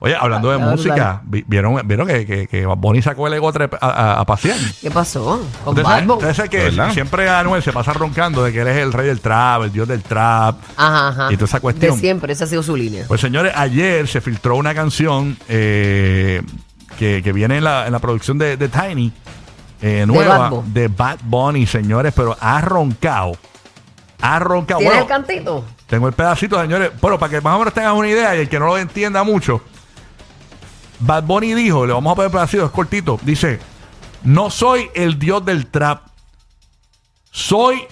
Oye, hablando de música, vi- ¿vieron, vieron que, que, que Bad Bunny sacó el ego a, trep- a, a- a pasear? ¿Qué pasó? Con Ustedes Bad saben- Bunny? ustedes saben que ¿Verdad? siempre Anuel se pasa roncando de que él es el rey del trap, el dios del trap. Ajá, ajá. Y toda esa cuestión. De siempre, esa ha sido su línea. Pues señores, ayer se filtró una canción eh, que, que viene en la, en la producción de, de Tiny, eh, nueva, Bad Bunny. de Bad Bunny, señores, pero ha roncado. Ha roncado. ¿Tienes Bueno, el cantito? tengo el pedacito, señores. Bueno, para que más o menos tengan una idea y el que no lo entienda mucho, Bad Bunny dijo, le vamos a poner el pedacito, es cortito, dice, no soy el dios del trap, soy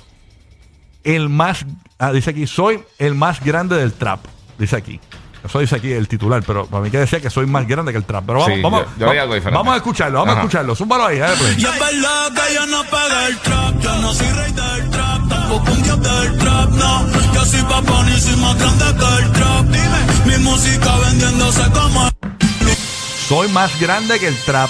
el más, ah, dice aquí, soy el más grande del trap, dice aquí. Eso dice aquí el titular, pero para mí que decía que soy más grande que el trap. Pero vamos, Sí, vamos, yo- yo diferente. vamos a escucharlo, vamos Ajá. a escucharlo. Zúmbalo ahí, dale play. Y es verdad que yo no pagué el trap, yo no soy rey del trap, tampoco un dios del trap, no. Yo soy papá y soy más grande que el trap. Dime, mi música vendiéndose como Soy más grande que el trap.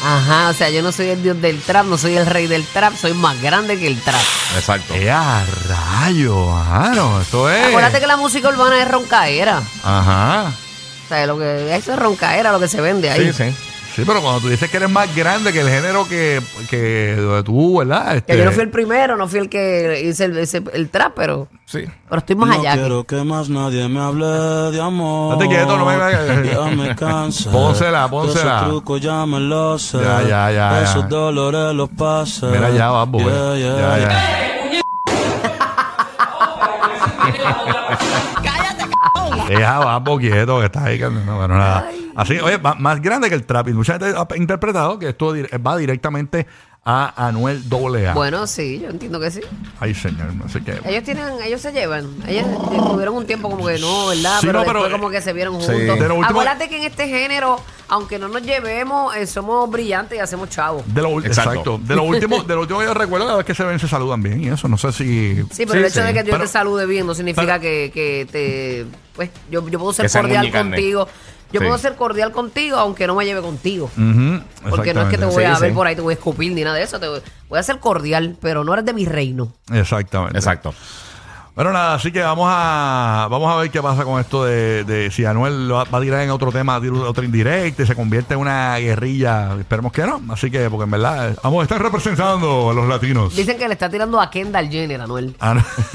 Ajá, o sea, yo no soy el dios del trap, no soy el rey del trap, soy más grande que el trap. Exacto. ¡Eh, a rayo! Claro, eso es. Acuérdate que la música urbana es roncaera. Ajá. O sea, lo que, eso es roncaera lo que se vende ahí. Sí, sí. Sí, pero cuando tú dices que eres más grande que el género que, que tú, ¿verdad? Que Este, yo no fui el primero, no fui el que hice el, ese- el trap, pero, Sí. pero estoy más no allá. que- quiero que más nadie me hable de amor. Date quieto, no me- Ya me cansa. Pónsela, pónsela. Esos trucos ya me los sé. Ya, ya, ya, Esos ya. dolores los pasé. Mira ya, vamos, Yeah, yeah, Ya, yeah. ya. Deja, vamos quieto, que está ahí. que no, bueno, nada. Así, oye, más grande que el trap. Y mucha gente ha interpretado que esto va directamente a Anuel AA. Bueno, sí, yo entiendo que sí. Ay, señor, no sé qué. Ellos tienen, ellos se llevan. Ellos tuvieron un tiempo como que no, ¿verdad? Sí, pero no, pero, después como eh, que se vieron sí. juntos. Último- Acuérdate que en este género, aunque no nos llevemos, eh, somos brillantes y hacemos chavos. De lo, exacto. Exacto. De lo último, de lo último que yo recuerdo, cada vez que se ven se saludan bien y eso. No sé si. Sí, pero Sí, el hecho sí. de que yo Pero- te salude bien no significa pero- que, que te... Pues yo, yo puedo ser Que cordial carne. Yo Sí. puedo ser cordial contigo aunque no me lleve contigo. Porque no es que te voy a Sí, ver sí. por ahí, te voy a escupir ni nada de eso. Te voy, voy a ser cordial, pero no eres de mi reino. Exactamente. Exacto. Bueno, nada, así que vamos a vamos a ver qué pasa con esto de, de si Anuel va va a tirar en otro tema, otro indirecto y se convierte en una guerrilla. Esperemos que no. Así que, porque en verdad, vamos a estar representando a los latinos. Dicen que le está tirando a Kendall Jenner, Anuel. Ah, no.